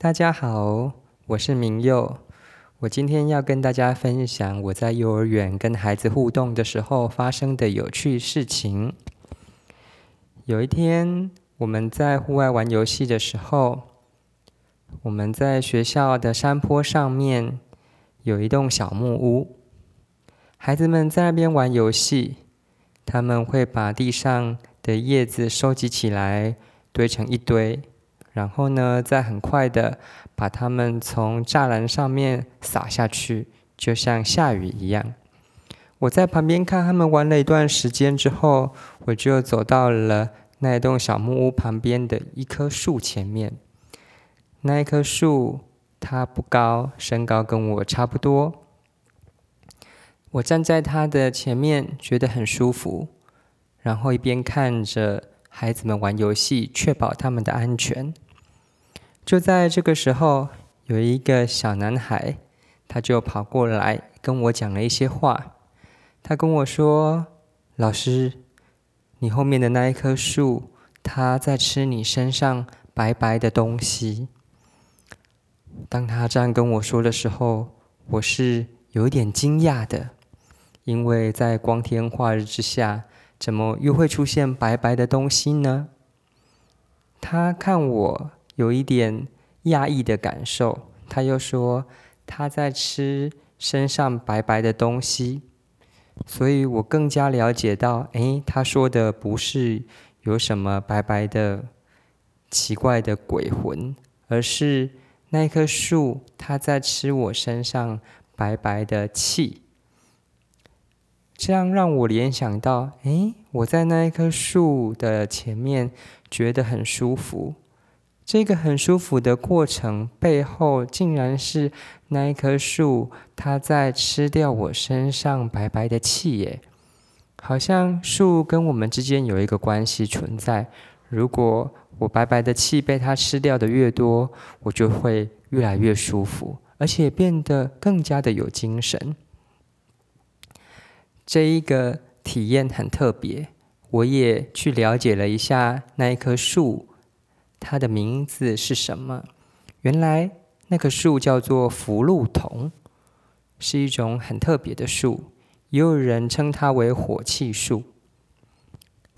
大家好，我是明佑。我今天要跟大家分享我在幼儿园跟孩子互动的时候发生的有趣事情。有一天，我们在户外玩游戏的时候，我们在学校的山坡上面有一栋小木屋，孩子们在那边玩游戏，他们会把地上的叶子收集起来，堆成一堆。然后呢，再很快的把它们从栅栏上面撒下去，就像下雨一样。我在旁边看他们玩了一段时间之后，我就走到了那一栋小木屋旁边的一棵树前面。那一棵树它不高，身高跟我差不多。我站在它的前面，觉得很舒服，然后一边看着孩子们玩游戏，确保他们的安全。就在这个时候，有一个小男孩，他就跑过来跟我讲了一些话。他跟我说：“老师，你后面的那一棵树，它在吃你身上白白的东西。”当他这样跟我说的时候，我是有点惊讶的，因为在光天化日之下，怎么又会出现白白的东西呢？他看我。有一点讶异的感受，他又说他在吃身上白白的东西，所以我更加了解到，哎，他说的不是有什么白白的奇怪的鬼魂，而是那棵树它在吃我身上白白的气，这样让我联想到，哎，我在那一棵树的前面觉得很舒服。这个很舒服的过程背后，竟然是那一棵树，它在吃掉我身上白白的气耶！好像树跟我们之间有一个关系存在。如果我白白的气被它吃掉的越多，我就会越来越舒服，而且变得更加的有精神。这一个体验很特别，我也去了解了一下那一棵树。它的名字是什么？原来那棵树叫做福禄桐，是一种很特别的树，也有人称它为火气树。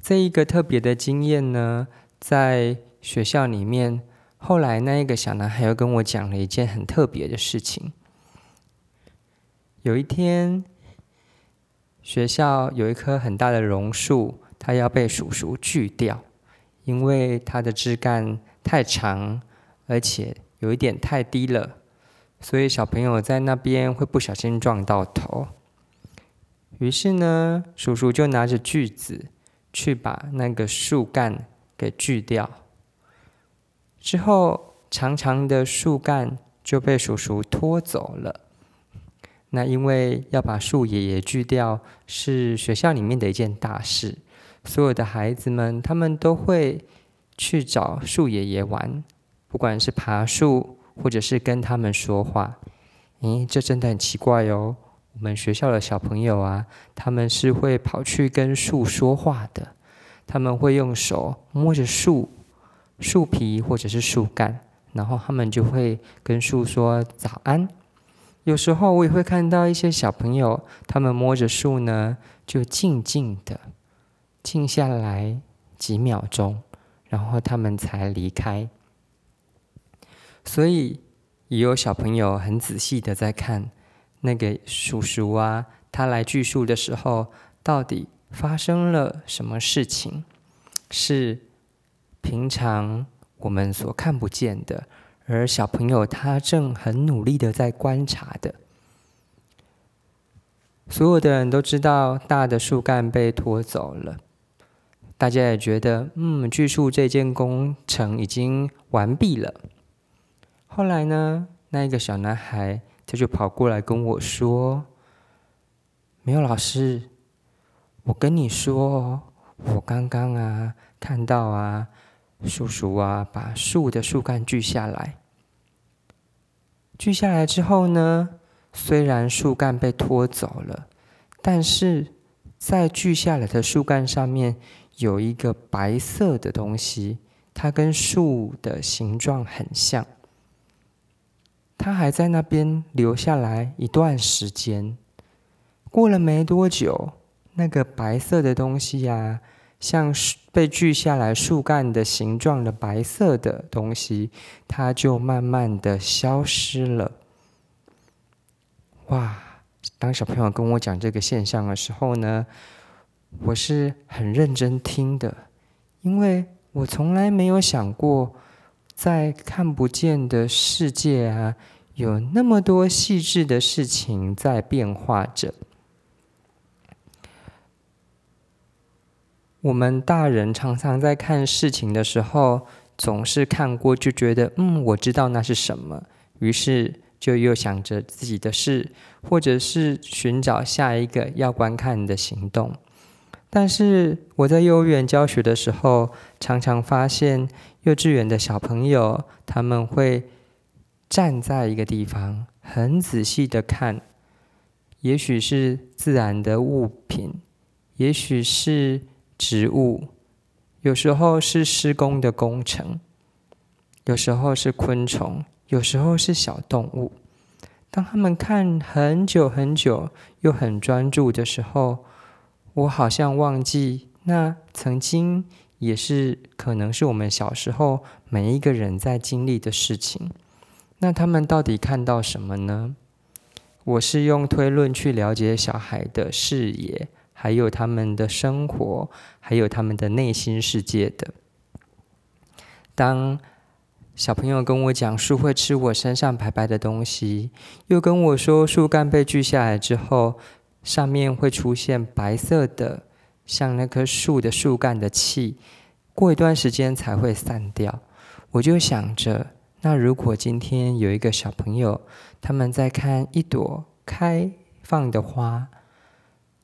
这一个特别的经验呢，在学校里面，后来那一个小男孩又跟我讲了一件很特别的事情。有一天，学校有一棵很大的榕树，它要被叔叔锯掉。因为它的枝干太长，而且有一点太低了，所以小朋友在那边会不小心撞到头。于是呢，叔叔就拿着锯子去把那个树干给锯掉。之后，长长的树干就被叔叔拖走了。那因为要把树爷爷锯掉，是学校里面的一件大事。所有的孩子们，他们都会去找树爷爷玩，不管是爬树，或者是跟他们说话。咦，这真的很奇怪哦！我们学校的小朋友啊，他们是会跑去跟树说话的。他们会用手摸着树树皮或者是树干，然后他们就会跟树说早安。有时候我也会看到一些小朋友，他们摸着树呢，就静静的。静下来几秒钟，然后他们才离开。所以也有小朋友很仔细的在看那个叔叔啊，他来锯树的时候，到底发生了什么事情？是平常我们所看不见的，而小朋友他正很努力的在观察的。所有的人都知道，大的树干被拖走了。大家也觉得，嗯，锯树这件工程已经完毕了。后来呢，那一个小男孩他就跑过来跟我说：“没有老师，我跟你说，我刚刚啊看到啊，叔叔啊把树的树干锯下来。锯下来之后呢，虽然树干被拖走了，但是在锯下来的树干上面。”有一个白色的东西，它跟树的形状很像。它还在那边留下来一段时间。过了没多久，那个白色的东西呀，像被锯下来树干的形状的白色的东西，它就慢慢的消失了。哇！当小朋友跟我讲这个现象的时候呢，我是很认真听的，因为我从来没有想过，在看不见的世界啊，有那么多细致的事情在变化着。我们大人常常在看事情的时候，总是看过就觉得，嗯，我知道那是什么，于是就又想着自己的事，或者是寻找下一个要观看的行动。但是我在幼儿园教学的时候，常常发现幼稚园的小朋友他们会站在一个地方，很仔细的看，也许是自然的物品，也许是。植物有时候是施工的工程，有时候是昆虫，有时候是小动物。当他们看很久很久又很专注的时候，我好像忘记那曾经也是可能是我们小时候每一个人在经历的事情。那他们到底看到什么呢？我是用推论去了解小孩的视野。还有他们的生活，还有他们的内心世界的。当小朋友跟我讲树会吃我身上白白的东西，又跟我说树干被锯下来之后，上面会出现白色的，像那棵树的树干的气，过一段时间才会散掉。我就想着，那如果今天有一个小朋友，他们在看一朵开放的花，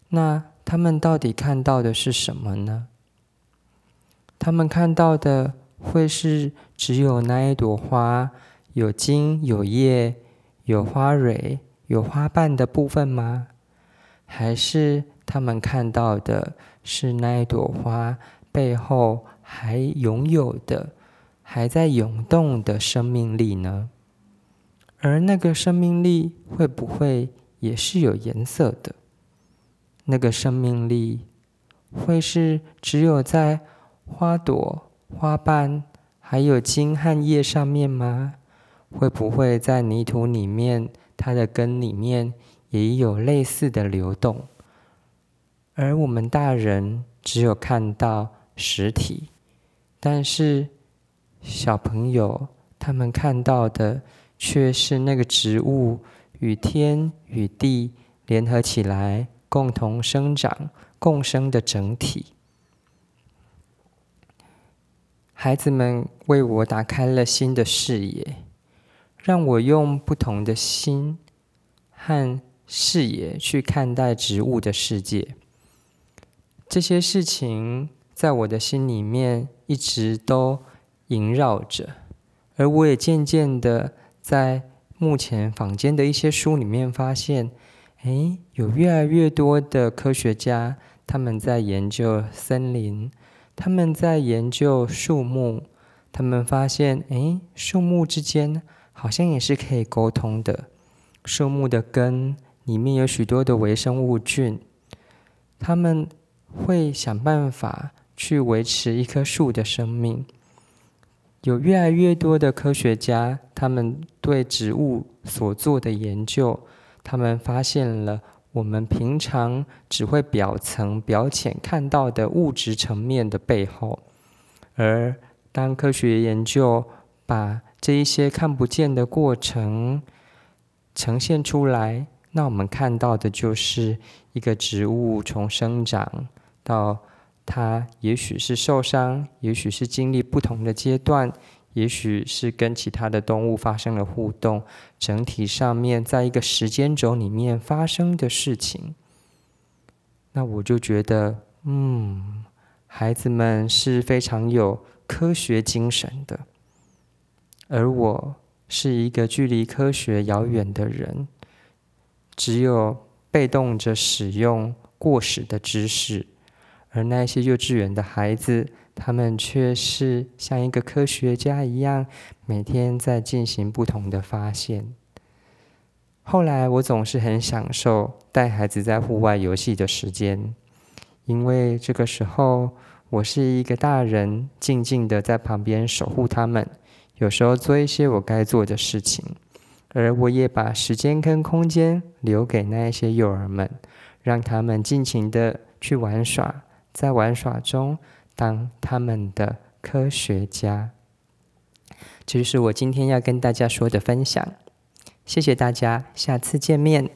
那。他们到底看到的是什么呢？他们看到的会是只有那一朵花有茎、有叶、有花蕊、有花瓣的部分吗？还是他们看到的是那一朵花背后还拥有的、还在涌动的生命力呢？而那个生命力会不会也是有颜色的？那个生命力会是只有在花朵、花瓣还有茎和叶上面吗？会不会在泥土里面，它的根里面也有类似的流动？而我们大人只有看到实体，但是小朋友他们看到的却是那个植物与天与地联合起来。共同生长、共生的整体。孩子们为我打开了新的视野，让我用不同的心和视野去看待植物的世界。这些事情在我的心里面一直都萦绕着，而我也渐渐的在目前坊间的一些书里面发现。哎，有越来越多的科学家，他们在研究森林，他们在研究树木，他们发现，哎，树木之间好像也是可以沟通的。树木的根里面有许多的微生物菌，他们会想办法去维持一棵树的生命。有越来越多的科学家，他们对植物所做的研究。他们发现了我们平常只会表层、表浅看到的物质层面的背后，而当科学研究把这一些看不见的过程呈现出来，那我们看到的就是一个植物从生长到它，也许是受伤，也许是经历不同的阶段。也许是跟其他的动物发生了互动，整体上面在一个时间轴里面发生的事情，那我就觉得，嗯，孩子们是非常有科学精神的，而我是一个距离科学遥远的人，只有被动着使用过时的知识，而那些幼稚园的孩子。他们却是像一个科学家一样，每天在进行不同的发现。后来我总是很享受带孩子在户外游戏的时间，因为这个时候我是一个大人，静静的在旁边守护他们，有时候做一些我该做的事情，而我也把时间跟空间留给那一些幼儿们，让他们尽情的去玩耍，在玩耍中当他们的科学家。这就是我今天要跟大家说的分享。谢谢大家，下次见面。